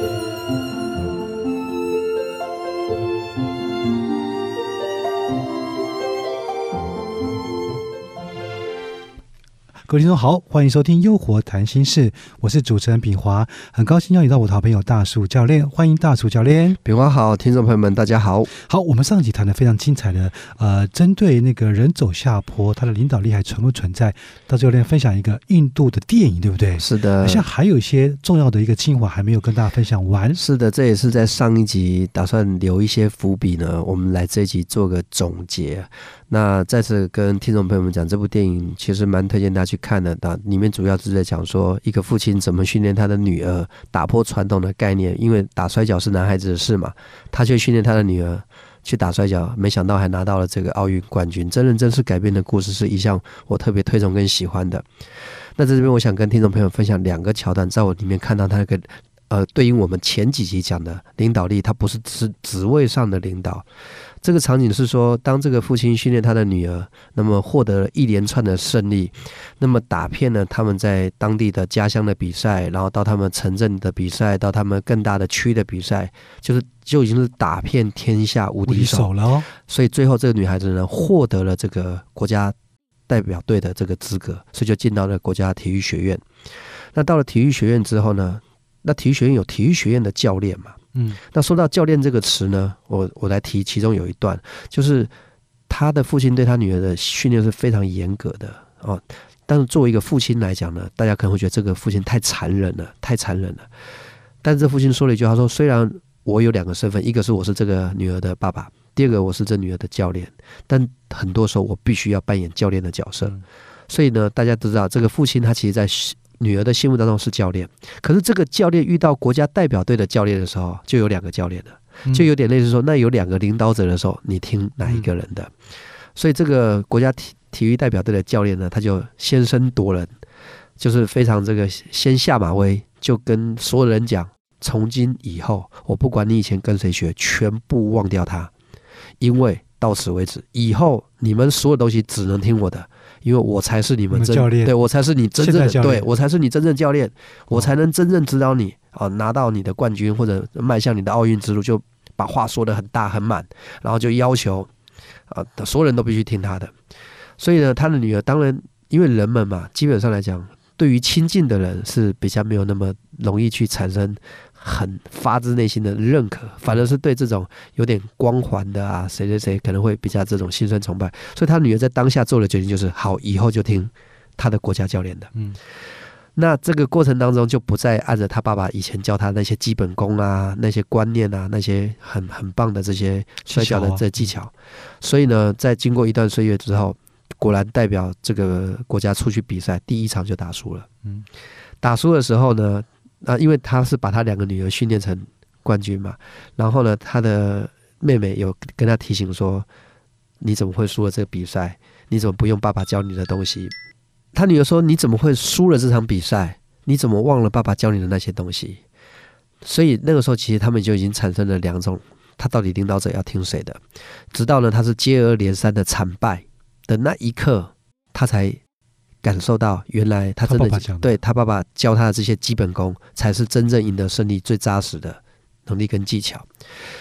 Música 各位听众好，欢迎收听《优活谈心事》，我是主持人炳华，很高兴邀请到我的好朋友大树教练，欢迎大树教练。炳华好，听众朋友们大家好。好，我们上集谈的非常精彩的，呃，针对那个人走下坡，他的领导力还存不存在？大树教练分享一个印度的电影，对不对？是的，好像还有一些重要的一个精华还没有跟大家分享完。是的，这也是在上一集打算留一些伏笔呢，我们来这一集做个总结。那再次跟听众朋友们讲，这部电影其实蛮推荐大家去看的。那里面主要是在讲说，一个父亲怎么训练他的女儿，打破传统的概念。因为打摔跤是男孩子的事嘛，他却训练他的女儿去打摔跤，没想到还拿到了这个奥运冠军。真人真事改编的故事是一项我特别推崇跟喜欢的。那在这边，我想跟听众朋友分享两个桥段，在我里面看到他那个呃，对应我们前几集讲的领导力，他不是是职位上的领导。这个场景是说，当这个父亲训练他的女儿，那么获得了一连串的胜利，那么打遍了他们在当地的家乡的比赛，然后到他们城镇的比赛，到他们更大的区的比赛，就是就已经是打遍天下无敌手了。所以最后这个女孩子呢，获得了这个国家代表队的这个资格，所以就进到了国家体育学院。那到了体育学院之后呢，那体育学院有体育学院的教练嘛？嗯，那说到教练这个词呢，我我来提其中有一段，就是他的父亲对他女儿的训练是非常严格的哦。但是作为一个父亲来讲呢，大家可能会觉得这个父亲太残忍了，太残忍了。但是这父亲说了一句，他说：“虽然我有两个身份，一个是我是这个女儿的爸爸，第二个我是这女儿的教练，但很多时候我必须要扮演教练的角色。所以呢，大家都知道，这个父亲他其实在。”女儿的心目当中是教练，可是这个教练遇到国家代表队的教练的时候，就有两个教练了，就有点类似说，那有两个领导者的时候，你听哪一个人的？所以这个国家体体育代表队的教练呢，他就先声夺人，就是非常这个先下马威，就跟所有人讲：从今以后，我不管你以前跟谁学，全部忘掉他，因为到此为止，以后你们所有东西只能听我的。因为我才是你们真对我才是你真正的对我才是你真正教练，我才能真正指导你啊，拿到你的冠军或者迈向你的奥运之路，就把话说的很大很满，然后就要求啊，所有人都必须听他的。所以呢，他的女儿当然，因为人们嘛，基本上来讲，对于亲近的人是比较没有那么容易去产生。很发自内心的认可，反而是对这种有点光环的啊，谁谁谁可能会比较这种心酸崇拜。所以他女儿在当下做的决定就是：好，以后就听他的国家教练的。嗯，那这个过程当中就不再按着他爸爸以前教他那些基本功啊、那些观念啊、那些很很棒的这些摔跤的这技巧。所以呢，在经过一段岁月之后，果然代表这个国家出去比赛，第一场就打输了。嗯，打输的时候呢？那因为他是把他两个女儿训练成冠军嘛，然后呢，他的妹妹有跟他提醒说：“你怎么会输了这个比赛？你怎么不用爸爸教你的东西？”他女儿说：“你怎么会输了这场比赛？你怎么忘了爸爸教你的那些东西？”所以那个时候，其实他们就已经产生了两种：他到底领导者要听谁的？直到呢，他是接二连三的惨败的那一刻，他才。感受到原来他真的对他爸爸教他的这些基本功，才是真正赢得胜利最扎实的能力跟技巧。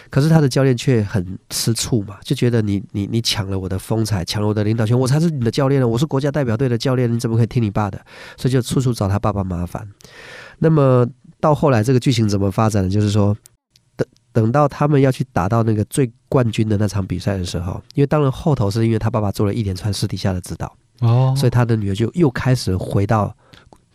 可是他的教练却很吃醋嘛，就觉得你你你抢了我的风采，抢了我的领导权，我才是你的教练呢，我是国家代表队的教练，你怎么可以听你爸的？所以就处处找他爸爸麻烦。那么到后来这个剧情怎么发展呢？就是说，等等到他们要去打到那个最冠军的那场比赛的时候，因为当然后头是因为他爸爸做了一连串私底下的指导。哦，所以他的女儿就又开始回到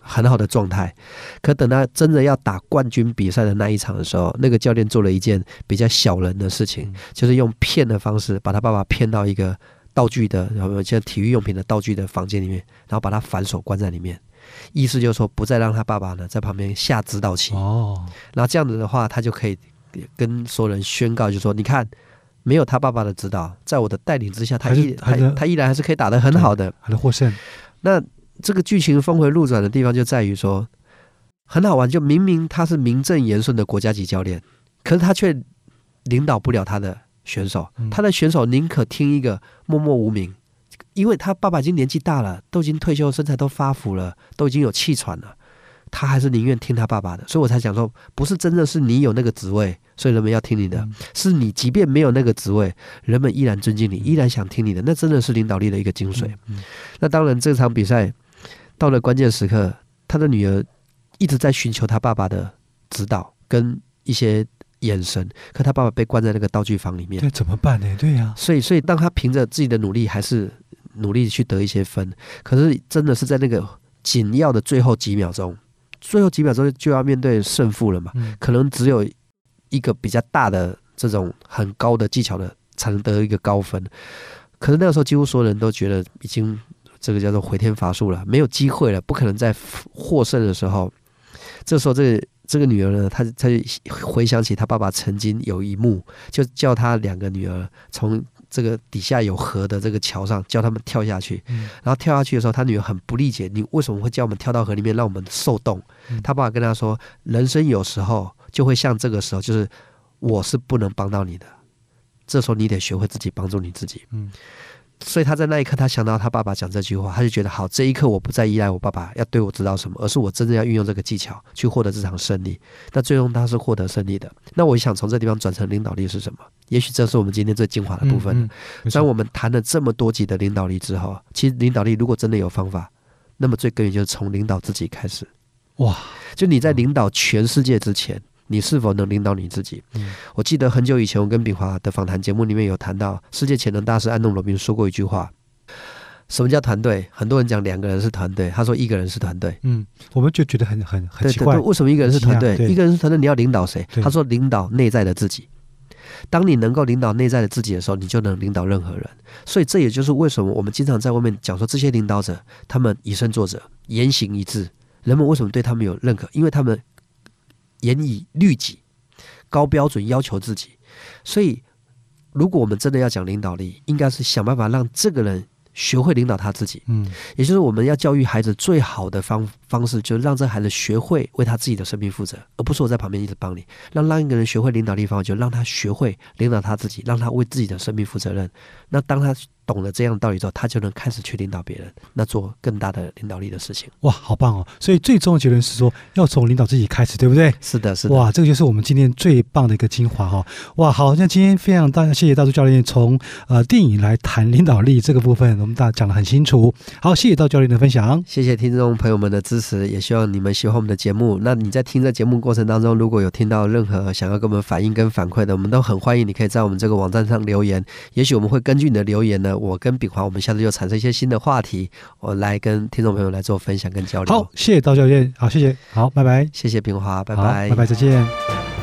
很好的状态。可等他真的要打冠军比赛的那一场的时候，那个教练做了一件比较小人的事情，就是用骗的方式把他爸爸骗到一个道具的，然后像体育用品的道具的房间里面，然后把他反手关在里面，意思就是说不再让他爸爸呢在旁边下指导棋。哦，然后这样子的话，他就可以跟所有人宣告，就说你看。没有他爸爸的指导，在我的带领之下，他依他他依然还是可以打得很好的，还能获胜。那这个剧情峰回路转的地方就在于说，很好玩。就明明他是名正言顺的国家级教练，可是他却领导不了他的选手。他的选手宁可听一个默默无名，因为他爸爸已经年纪大了，都已经退休，身材都发福了，都已经有气喘了。他还是宁愿听他爸爸的，所以我才讲说，不是真的是你有那个职位，所以人们要听你的，是你即便没有那个职位，人们依然尊敬你，依然想听你的，那真的是领导力的一个精髓。那当然，这场比赛到了关键时刻，他的女儿一直在寻求他爸爸的指导跟一些眼神，可他爸爸被关在那个道具房里面，对，怎么办呢？对呀，所以，所以当他凭着自己的努力，还是努力去得一些分，可是真的是在那个紧要的最后几秒钟。最后几秒钟就要面对胜负了嘛？可能只有一个比较大的这种很高的技巧的才能得一个高分。可是那个时候，几乎所有人都觉得已经这个叫做回天乏术了，没有机会了，不可能再获胜的时候。这时候，这这个女儿呢，她她就回想起她爸爸曾经有一幕，就叫她两个女儿从。这个底下有河的这个桥上，叫他们跳下去。然后跳下去的时候，他女儿很不理解，你为什么会叫我们跳到河里面，让我们受冻？他爸爸跟他说：“人生有时候就会像这个时候，就是我是不能帮到你的，这时候你得学会自己帮助你自己。”嗯。所以他在那一刻，他想到他爸爸讲这句话，他就觉得好。这一刻，我不再依赖我爸爸要对我知道什么，而是我真正要运用这个技巧去获得这场胜利。那最终他是获得胜利的。那我想从这地方转成领导力是什么？也许这是我们今天最精华的部分。当我们谈了这么多集的领导力之后，其实领导力如果真的有方法，那么最根源就是从领导自己开始。哇！就你在领导全世界之前。你是否能领导你自己？我记得很久以前，我跟炳华的访谈节目里面有谈到，世界潜能大师安东罗宾说过一句话：什么叫团队？很多人讲两个人是团队，他说一个人是团队。嗯，我们就觉得很很很奇怪，为什么一个人是团队？一个人是团队，你要领导谁？他说领导内在的自己。当你能够领导内在的自己的时候，你就能领导任何人。所以这也就是为什么我们经常在外面讲说，这些领导者他们以身作则，言行一致，人们为什么对他们有认可？因为他们。严以律己，高标准要求自己，所以，如果我们真的要讲领导力，应该是想办法让这个人。学会领导他自己，嗯，也就是我们要教育孩子最好的方方式，就是让这孩子学会为他自己的生命负责，而不是我在旁边一直帮你。让让一个人学会领导力方法，就让他学会领导他自己，让他为自己的生命负责任。那当他懂了这样的道理之后，他就能开始去领导别人，那做更大的领导力的事情。哇，好棒哦！所以最终的结论是说，要从领导自己开始，对不对？是的，是的。哇，这个就是我们今天最棒的一个精华哈！哇，好，那今天非常大，谢谢大柱教练从呃电影来谈领导力这个部分。我们大家讲的很清楚，好，谢谢道教练的分享，谢谢听众朋友们的支持，也希望你们喜欢我们的节目。那你在听这节目过程当中，如果有听到任何想要跟我们反映跟反馈的，我们都很欢迎，你可以在我们这个网站上留言。也许我们会根据你的留言呢，我跟炳华，我们下次又产生一些新的话题，我来跟听众朋友来做分享跟交流。好，谢谢赵教练，好，谢谢，好，拜拜，谢谢炳华，拜拜，拜拜，再见。